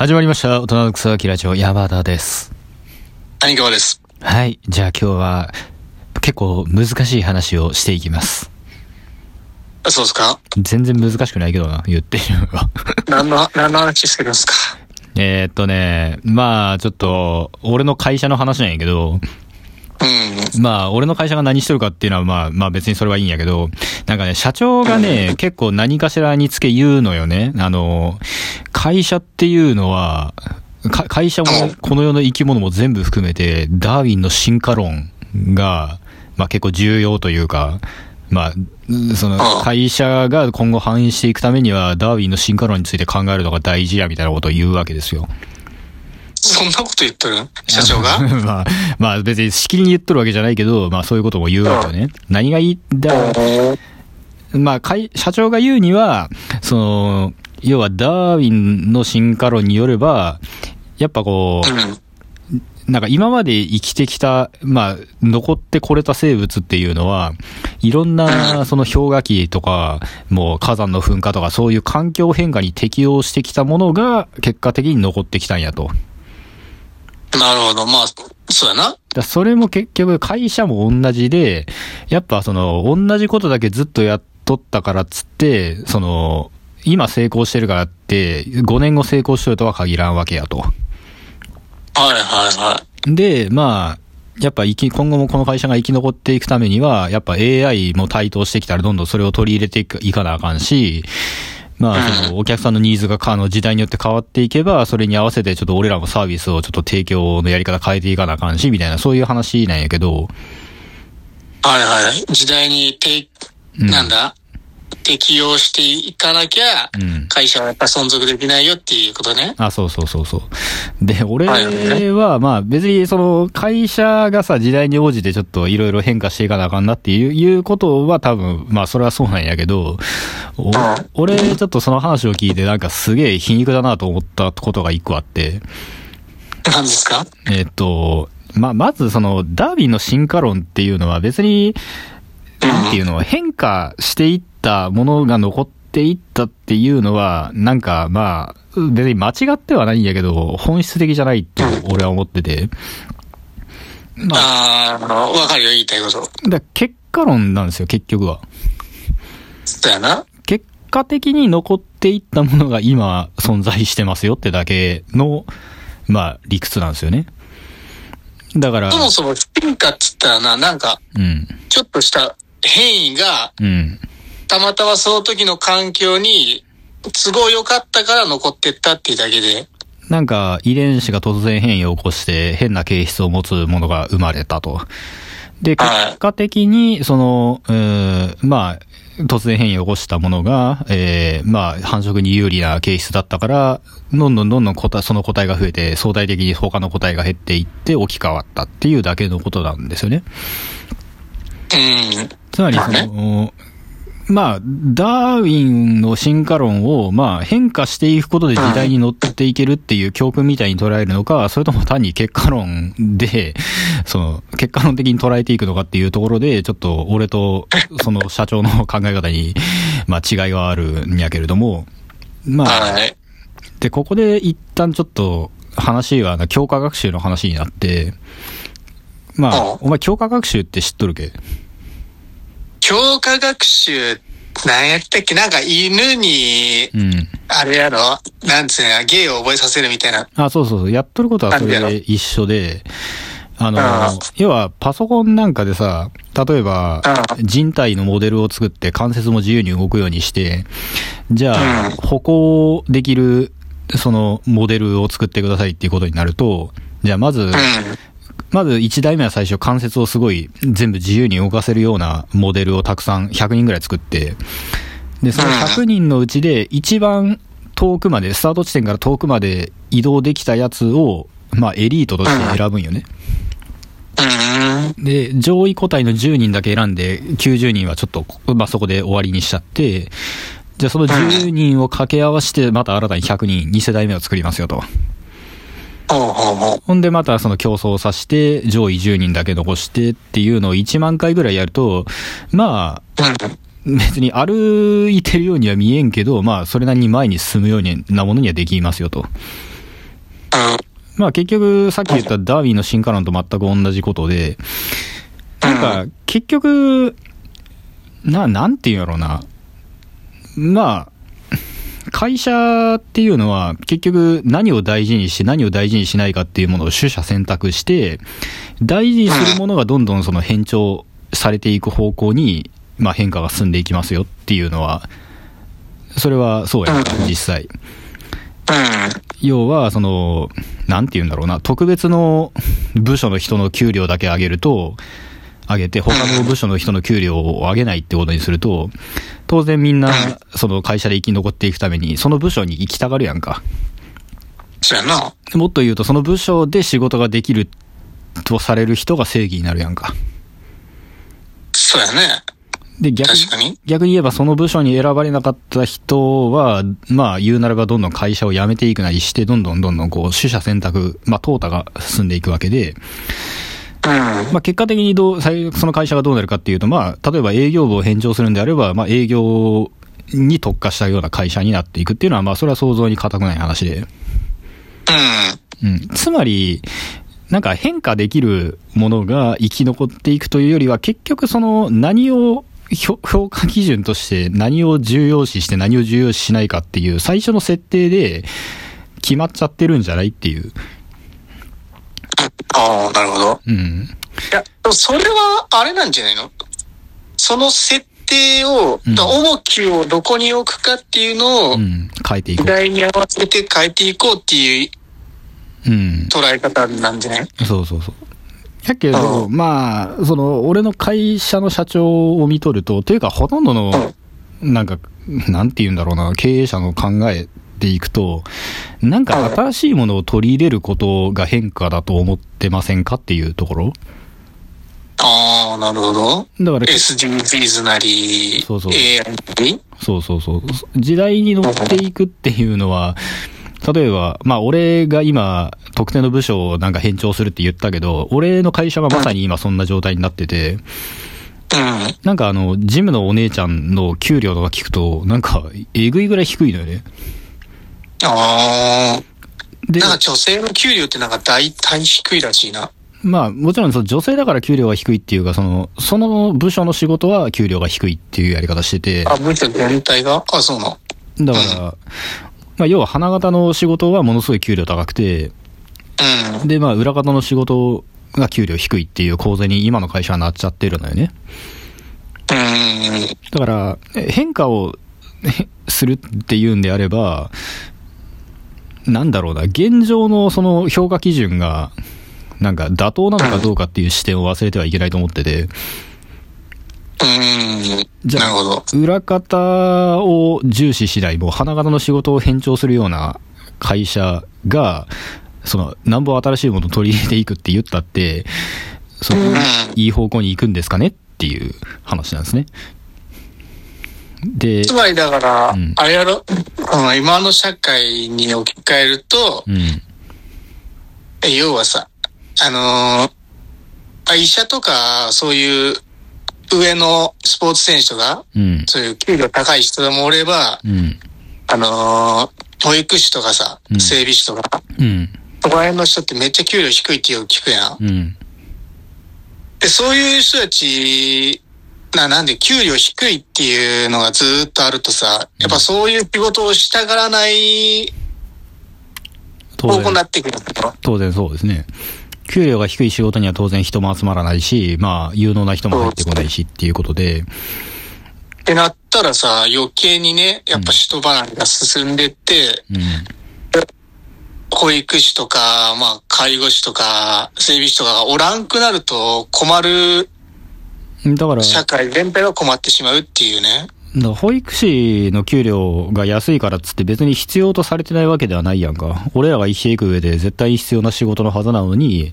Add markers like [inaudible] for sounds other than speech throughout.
始まりました。大人の草木ラジオ、山田です。谷川です。はい。じゃあ今日は、結構難しい話をしていきます。そうですか？全然難しくないけどな、言ってるのが。何の、何の話してるんですか？えーっとね、まあ、ちょっと、俺の会社の話なんやけど、うん。まあ、俺の会社が何しとるかっていうのは、まあ、まあ別にそれはいいんやけど、なんかね、社長がね、結構何かしらにつけ言うのよね。あの、会社っていうのは、か会社もこの世の生き物も全部含めて、ダーウィンの進化論が、まあ結構重要というか、まあ、その会社が今後繁栄していくためには、ダーウィンの進化論について考えるのが大事やみたいなことを言うわけですよ。そんなこと言ってる？社長が？[laughs] まあ、まあ別にしきりに言っとるわけじゃないけど、まあそういうことも言うわけよね。何がいいんだ、まあ会、社長が言うには、その、要はダーウィンの進化論によれば、やっぱこうん。う、なんか今まで生きてきた、まあ、残ってこれた生物っていうのは、いろんな、その氷河期とか、もう火山の噴火とか、そういう環境変化に適応してきたものが、結果的に残ってきたんやと。なるほど。まあ、そうやな。だそれも結局会社も同じで、やっぱその、同じことだけずっとやっとったからっつって、その、今成功してるからって、5年後成功してるとは限らんわけやと。はいはいはで、まあ、やっぱ生き、今後もこの会社が生き残っていくためには、やっぱ AI も台頭してきたらどんどんそれを取り入れていくいかなあかんし、まあ、その、お客さんのニーズが、あの、時代によって変わっていけば、それに合わせてちょっと俺らもサービスをちょっと提供のやり方変えていかなあかんし、みたいな、そういう話なんやけど、い。はいはい。時代にて、なんだ？適応していかなきゃ、うん。会社はやっぱ存続できないよっていうことね。あ、そうそうそうそう。で、俺はまあ別にその会社がさ、時代に応じてちょっといろいろ変化していかなあかんなっていういうことは多分、まあそれはそうなんやけど、お俺ちょっとその話を聞いてなんかすげえ皮肉だなと思ったことが一個あって、何ですか？えっと、まあまずそのダーウィンの進化論っていうのは別に、なんていうの、変化していったものが残っていったっていうのは、なんかまあ、別に間違ってはないんやけど、本質的じゃないと俺は思ってて。まあ、ああ、わかるよ、言いたいこと。だ結果論なんですよ、結局は。そうやな。結果的に残っていったものが今存在してますよってだけの、まあ理屈なんですよね。だから、そもそも進化って言ったらな、なんか、うん、ちょっとした変異が、うん。たまたまその時の環境に都合良かったから残ってったっていうだけで。なんか遺伝子が突然変異を起こして変な形質を持つものが生まれたと。で、はい結果的に、その、うーまあ、突然変異を起こしたものが、えー、まあ、繁殖に有利な形質だったから、どんどんどんどん個体、その個体が増えて、相対的に他の個体が減っていって置き換わったっていうだけのことなんですよね。うん。つまり、その、まあ、ダーウィンの進化論を、まあ、変化していくことで時代に乗っていけるっていう教訓みたいに捉えるのか、それとも単に結果論で、[laughs] その、結果論的に捉えていくのかっていうところで、ちょっと俺と、その社長の考え方に、まあ、違いはあるんやけれども、まあ、はい。で、ここで一旦ちょっと話は、強化学習の話になって、まあお前強化学習って知っとるけ？強化学習、なんやったっけ？なんか犬に、うん。あれやろ？なんつうの芸を覚えさせるみたいな。あ、そうそうそう。やっとることはそれでで一緒で、あの要はパソコンなんかでさ、例えば人体のモデルを作って関節も自由に動くようにして、じゃあうん、歩行できる、そのモデルを作ってくださいっていうことになると、じゃあまず、うん。まず1台目は最初関節をすごい全部自由に動かせるようなモデルをたくさん100人ぐらい作って、で、その100人のうちで一番遠くまで、スタート地点から遠くまで移動できたやつを、まあエリートとして選ぶんよね。うん。で、上位個体の10人だけ選んで、90人はちょっと、まあそこで終わりにしちゃって、じゃあその10人を掛け合わせて、また新たに100人、2世代目を作りますよと。ほんでまたその競争をさして、上位10人だけ残してっていうのを1万回ぐらいやると、まあ、うん。別に歩いてるようには見えんけど、まあ、それなりに前に進むようなものにはできますよと。まあ結局、さっき言ったダーウィンの進化論と全く同じことで、なんか、結局、な、なんていうんやろうな。まあ、会社っていうのは結局何を大事にして何を大事にしないかっていうものを取捨選択して、大事にするものがどんどんその変調されていく方向に、まあ変化が進んでいきますよっていうのは、それはそうや実際。要は、その、なんて言うんだろうな、特別の部署の人の給料だけ上げると、上げて、他の部署の人の給料を上げないってことにすると、当然みんな、その会社で生き残っていくために、その部署に行きたがるやんか。そうやな。もっと言うと、その部署で仕事ができるとされる人が正義になるやんか。そうやね。で、逆に。逆に言えばその部署に選ばれなかった人は、まあ言うならばどんどん会社を辞めていくなりして、どんどんどんどんこう、取捨選択、まあ淘汰が進んでいくわけで、うん。まあ結果的にどう、最その会社がどうなるかっていうと、まあ、例えば営業部を返上するんであれば、まあ営業に特化したような会社になっていくっていうのは、まあそれは想像に難くない話で。うん。うん。つまり、なんか変化できるものが生き残っていくというよりは、結局その何を評評価基準として何を重要視して何を重要視しないかっていう最初の設定で決まっちゃってるんじゃないっていう。ああ、なるほど。うん。いや、それは、あれなんじゃないの？その設定を、うん重きをどこに置くかっていうのを、うん。変えてい時こ代に合わせて変えていこうっていうう。うん。捉え方なんじゃない？そうそうそう。やけど、まあ、その、俺の会社の社長を見とると、というか、ほとんどの、なんか、なんて言うんだろうな、経営者の考えていくと、なんか新しいものを取り入れることが変化だと思ってませんかっていうところ？ああ、なるほど。だから、SDGs なり、そうそう AI なり？そうそうそう。時代に乗っていくっていうのは、例えば、まあ俺が今、特定の部署をなんか変調するって言ったけど、俺の会社がまさに今そんな状態になってて、うん。なんかあの、ジムのお姉ちゃんの給料とか聞くと、なんか、えぐいぐらい低いのよね。ああ。でなん、か女性の給料ってなんか大体低いらしいな。まあ、もちろんその女性だから給料が低いっていうか、その、その部署の仕事は給料が低いっていうやり方してて、あ、むしろ全体が？あ、そうなの。だから、まあ要は花形の仕事はものすごい給料高くて、うん。で、まあ裏方の仕事が給料低いっていう構図に今の会社はなっちゃってるのよね。うん。だから、え変化をへ [laughs] するっていうんであれば、なんだろうな、現状のその評価基準が、なんか妥当なのかどうかっていう視点を忘れてはいけないと思ってて、うん。じゃあなるほど。裏方を重視しない、もう花形の仕事を偏重するような会社が、その、なんぼ新しいものを取り入れていくって言ったって、その、いい方向に行くんですかねっていう話なんですね。でつ、まりだから、うん。あれやろ、うん今の社会に置き換えると、うん、え要はさ、あのーあ医者とか、そういう上のスポーツ選手とか、うん、そういう給料高い人でもおれば、うん、あのー保育士とかさう、ん。整備士とか、うん、そこら辺の人ってめっちゃ給料低いってよく聞くやん、で、そういう人たち、な、なんで、給料低いっていうのがずーっとあるとさ、やっぱそういう仕事をしたがらない当方向にな然、ってくる。当然そうですね。給料が低い仕事には当然人も集まらないし、まあ、有能な人も入ってこないしっていうことで、ってなったらさ、余計にね、やっぱ人離れが進んでって、うん、保育士とか、まあ、介護士とか、整備士とかがおらんくなると困るだから、社会全体が困ってしまうっていうね。保育士の給料が安いからっつって別に必要とされてないわけではないやんか。俺らが生きていく上で絶対に必要な仕事のはずなのに、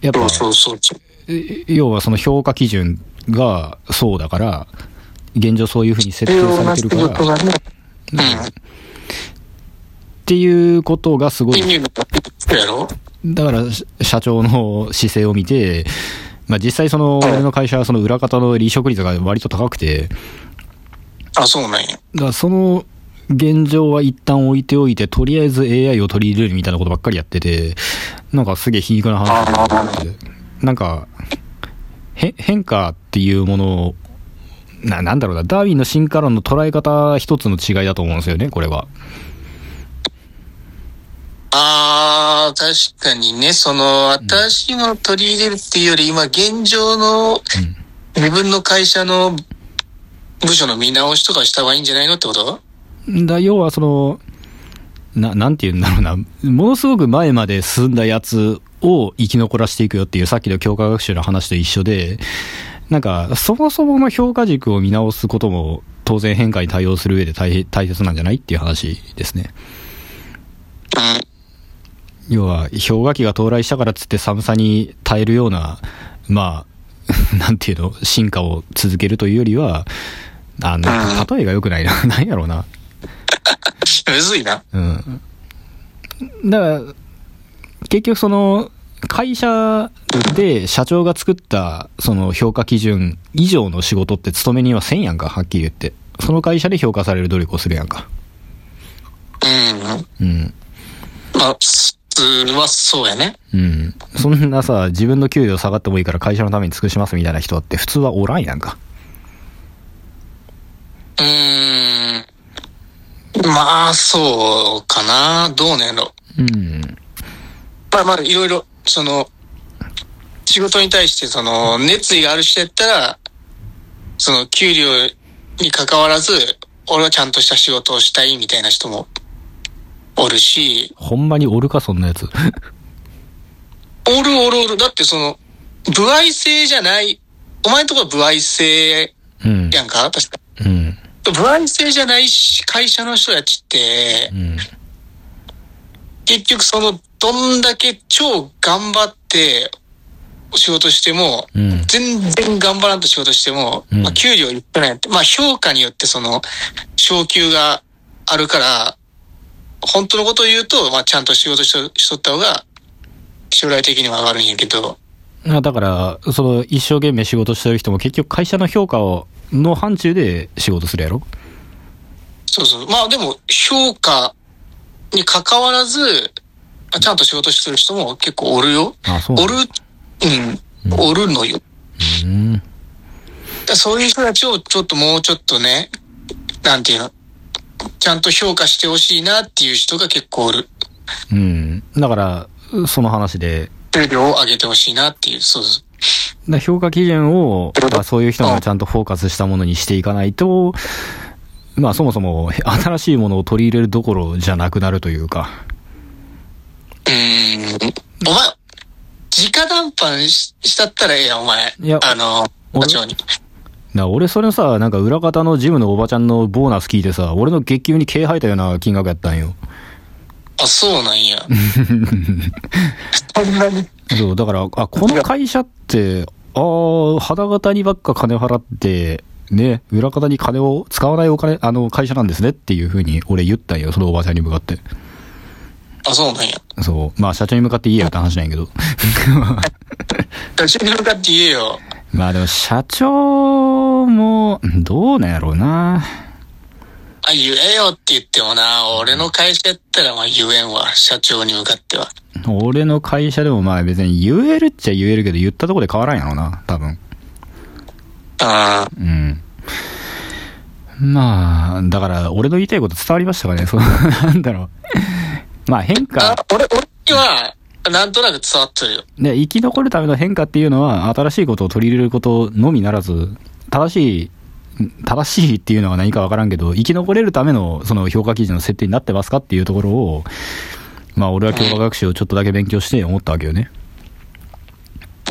やっぱそう、そうそう。え要はその評価基準がそうだから、現状そういうふうに設定されてるから、っがね。ていうことがすうん。ごいだから、し社長の姿勢を見て、まあ実際その、俺の会社はその裏方の離職率が割と高くて、あ、そうなんや。だからその現状は一旦置いておいて、とりあえず AI を取り入れるみたいなことばっかりやってて、なんかすげえ皮肉な話だなってなんか、へ、変化っていうものを、な、なんだろうな、ダーウィンの進化論の捉え方一つの違いだと思うんですよね、これは。ああ、確かにね、その、新しいものを取り入れるっていうより、今現状のうん。自分の会社の部署の見直しとかした方がいいんじゃないのってこと？だ要はその、な、なんて言うんだろうな、ものすごく前まで進んだやつを生き残らせていくよっていうさっきの教科学習の話と一緒で、なんか、そもそもの評価軸を見直すことも当然変化に対応する上で大大切なんじゃないっていう話ですね。うん。要は、氷河期が到来したからっつって寒さに耐えるような、まあ、[laughs] なんていうの、進化を続けるというよりは、あの、例えが良くないな。[laughs] 何やろうな。むずいな。うん。だから、結局その、会社で社長が作ったその評価基準以上の仕事って勤めにはせんやんか、はっきり言って。その会社で評価される努力をするやんか。うん。うん。まあ、はそうやね。うん。そんなさ、自分の給料下がってもいいから会社のために尽くしますみたいな人だって普通はおらんやんか。うーん。まあ、そうかな。どうねんろ。うん。まあまあ、いろいろ、その、仕事に対して、その、熱意がある人やったら、その、給料に関わらず、俺はちゃんとした仕事をしたいみたいな人も、おるし、ほんまにおるか、そんなやつ。おるおるおる。だってその、部合制じゃない、お前んとこは部合制うん。やんか？確か。うん。部合制じゃないし会社の人やちってう、ん。結局その、どんだけ超頑張って仕事しても、うん。全然頑張らんと仕事しても、うんまあ、給料いくらやって、まあ評価によってその、昇給があるから、本当のことを言うと、まあちゃんと仕事しとしとった方が、将来的には上がるんやけど、あだから、その、一生懸命仕事してる人も結局会社の評価を、の範疇で仕事するやろ？そうそう。まあでも、評価に関わらず、まあちゃんと仕事してる人も結構おるよ。あ、そうなおのる、うん、おるのよ。うん。そういう人たちをちょっともうちょっとね、なんていうの、ちゃんと評価してほしいなっていう人が結構おる。うん。だから、その話で、給料を上げてほしいなっていう、そうそう。だ評価基準を、まあ、そういう人がちゃんとフォーカスしたものにしていかないと、まあそもそも新しいものを取り入れるどころじゃなくなるというか。うーん。お前、直談判ししたったらええやん、お前。いやあの、俺課長に。な俺それさ、なんか裏方のジムのおばちゃんのボーナス聞いてさ、俺の月給に毛生えたような金額やったんよ。あ、そうなんや。そんなに？[laughs] そう、だから、あ、この会社って、ああ、肌型にばっか金払って、ね、裏方に金を使わないお金、あの、会社なんですねっていうふうに俺言ったんよ、そのおばちゃんに向かって。あ、そうなんや。そう。まあ、社長に向かって言えよって話なんやけど。[laughs] 課長に向かって言えよ。まあでも、社長も、どうなんやろうな。あ、言えよって言ってもな、俺の会社やったらまあ言えんわ、社長に向かっては。俺の会社でもまあ別に言えるっちゃ言えるけど、言ったところで変わらんやろうな、多分。あうん。まあ、だから、俺の言いたいこと伝わりましたかねそう、なんだろう。まあ変あ化、俺、俺には、なんとなく伝わってるよ。で、生き残るための変化っていうのは、新しいことを取り入れることのみならず、正しい、正しいっていうのは何かわからんけど、生き残れるためのその評価基準の設定になってますかっていうところを、まあ俺は教科学習をちょっとだけ勉強して思ったわけよね。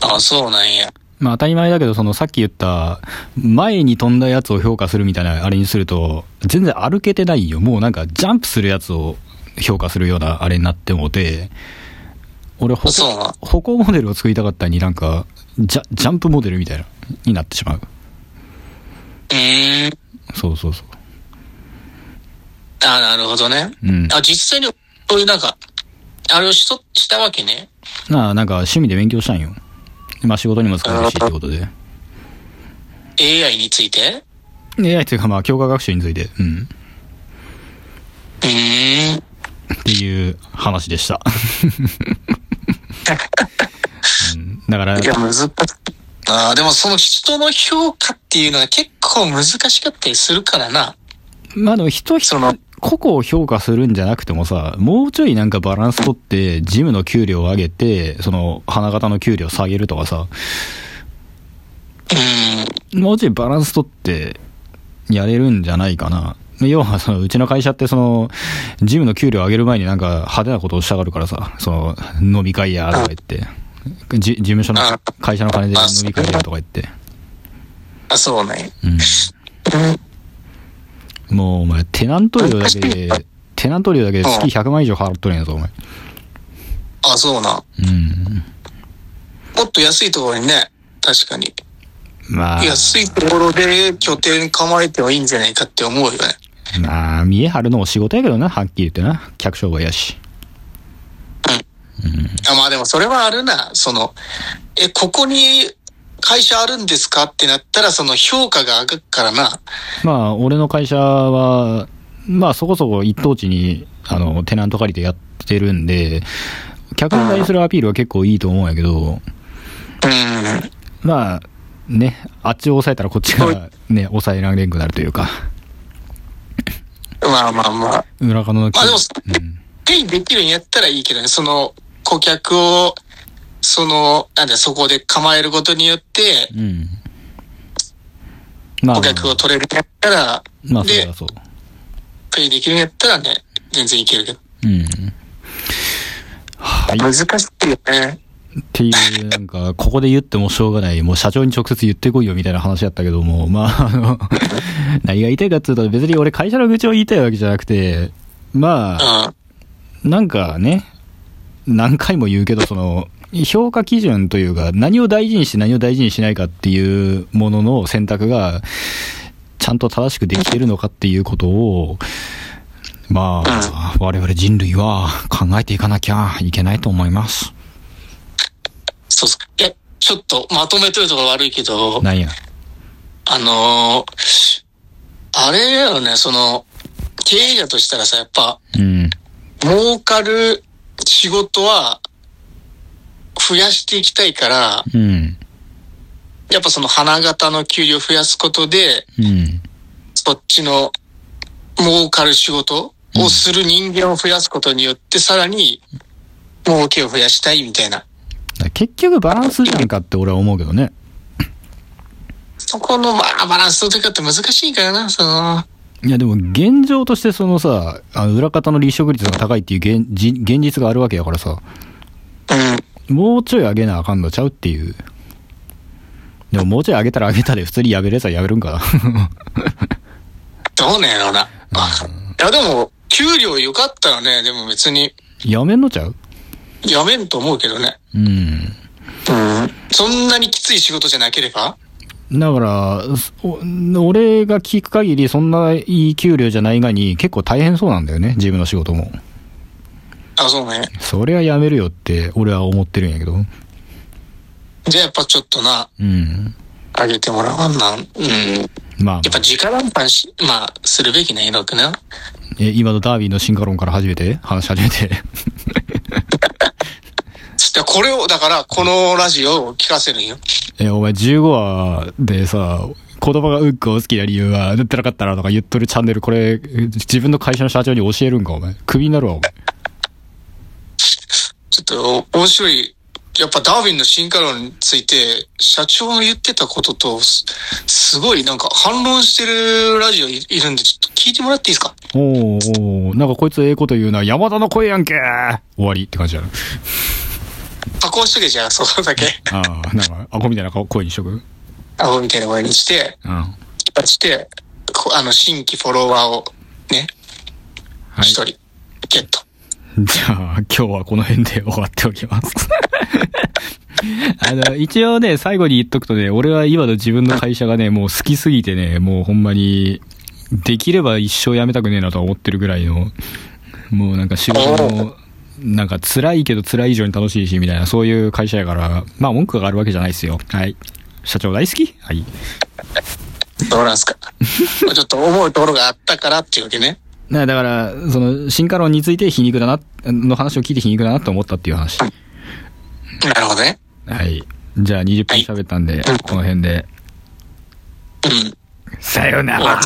あ、そうなんや。まあ当たり前だけど、そのさっき言った、前に飛んだやつを評価するみたいなあれにすると、全然歩けてないよ。もうなんかジャンプするやつを評価するようなあれになってもて、俺歩行、歩行モデルを作りたかったのになんか、ジャジャンプモデルみたいな、になってしまう。うーん。そうそうそう。あ、なるほどね。うん。あ、実際に、そういうなんか、あれをしと、したわけね。なあ、なんか趣味で勉強したんよ。まあ仕事にも使えるしってことで。AI について？AI っていうかまあ教科学習について。うん。ーん。っていう話でした。うんだからい、や、難しい。ああ、でもその人の評価っていうのは結構難しかったりするからな。まあでも人その、個々を評価するんじゃなくてもさ、もうちょいなんかバランス取って、ジムの給料を上げて、その、花形の給料を下げるとかさ、うん。もうちょいバランス取って、やれるんじゃないかな。要は、その、うちの会社ってその、ジムの給料を上げる前になんか派手なことをしたがるからさ、その、飲み会や、とか言って、じ事務所のあ、会社の金で飲み会や、とか言って。あ、そうね。うん。うん。もう、お前、テナント料だけで、テナント料だけで月100万以上払っとるんやぞ、お前。あ、そうな。うん。もっと安いところにね、確かに。まあ、安いところで拠点構えてもいいんじゃないかって思うよね。まあ、見え張るのも仕事やけどな、はっきり言ってな。客商売やし。あまあでもそれはあるな。その、え、ここに会社あるんですかってなったら、その評価が上がるからな。まあ、俺の会社は、まあ、そこそこ一等地に、あの、テナント借りてやってるんで、客に対するアピールは結構いいと思うんやけど、うん。まあ、ね、あっちを抑えたらこっちがね、抑えられんくなるというか、まあまあまあ。裏側の、まあでもうん、ペイできるんやったらいいけどね、その顧客を、その、なんだ、そこで構えることによって、うん。まあ、顧客を取れるんやったら、まあ、では、そう。ペイできるんやったらね、全然いけるけど。うん。はい。難しいよね。っていう、なんか、ここで言ってもしょうがない、もう社長に直接言ってこいよみたいな話やったけども、まあ、あの、[laughs] 何が言いたいかっていうと、別に俺会社の愚痴を言いたいわけじゃなくて、まあ、うん。なんかね、何回も言うけど、その、評価基準というか、何を大事にして何を大事にしないかっていうものの選択が、ちゃんと正しくできてるのかっていうことを、まあ、我々人類は考えていかなきゃいけないと思います。そうっすか。いや、ちょっとまとめとるところ悪いけど、なんや？あのーあれだよね、その、経営者としたらさ、やっぱ、うん。儲かる仕事は、増やしていきたいから、うん。やっぱその花形の給料を増やすことで、うん。そっちの儲かる仕事をする人間を増やすことによって、さらに儲けを増やしたいみたいな。結局バランスじゃんかって俺は思うけどね。そこの、まあ、バランスの取り方って難しいからな、その、いやでも現状としてそのさ、あの裏方の離職率が高いっていう現じ現実があるわけやからさ、うん。もうちょい上げなあかんのちゃうっていう。でももうちょい上げたら上げたで普通にやめるやつはやめるんかな。[laughs] どうねやろうな。いや、でも、給料良かったらね、でも別に、やめんのちゃう？やめんと思うけどね。うん。うん。そんなにきつい仕事じゃなければ？だから、お俺が聞く限りそんないい給料じゃないがに結構大変そうなんだよね、自分の仕事も。あ、そうね。それはやめるよって俺は思ってるんやけど。じゃあやっぱちょっとな、うん。あげてもらわんな。うん。やまあ、っぱ直談判し、まあ、するべきね、のくな。え、今のダービーの進化論から始めて？話し始めて。つって、これを、だから、このラジオを聞かせるんよ。え、お前15話でさ、子供がウックを好きな理由は塗ってなかったらとか言っとるチャンネルこれ、自分の会社の社長に教えるんか、お前。クビになるわ、お前。ちょっと、面白い。やっぱダーウィンの進化論について、社長の言ってたことと、すすごいなんか反論してるラジオいいるんで、ちょっと聞いてもらっていいですか？おーおーなんかこいつええこと言うな。山田の声やんけ終わりって感じだな。加工しとけじゃあ、そこだけ。ああ、なんか、アホみたいな声にしとく？アホみたいな声にして、うん。して、こあの、新規フォロワーを、ね、はい。一人、ゲット。じゃあ、今日はこの辺で終わっておきます。あの、一応ね、最後に言っとくとね、俺は今の自分の会社がね、もう好きすぎてね、もうほんまに、できれば一生辞めたくねえなとは思ってるぐらいの、もうなんか仕事も、なんか辛いけど辛い以上に楽しいし、みたいな、そういう会社やから、まあ文句があるわけじゃないですよ。はい。社長大好き？はい。どうなんすか？[laughs] ちょっと思うところがあったからっていうわけね。だから、その、進化論について皮肉だな、の話を聞いて皮肉だなと思ったっていう話。なるほどね。はい。じゃあ20分喋ったんで、はい、この辺で。うん。さよなら。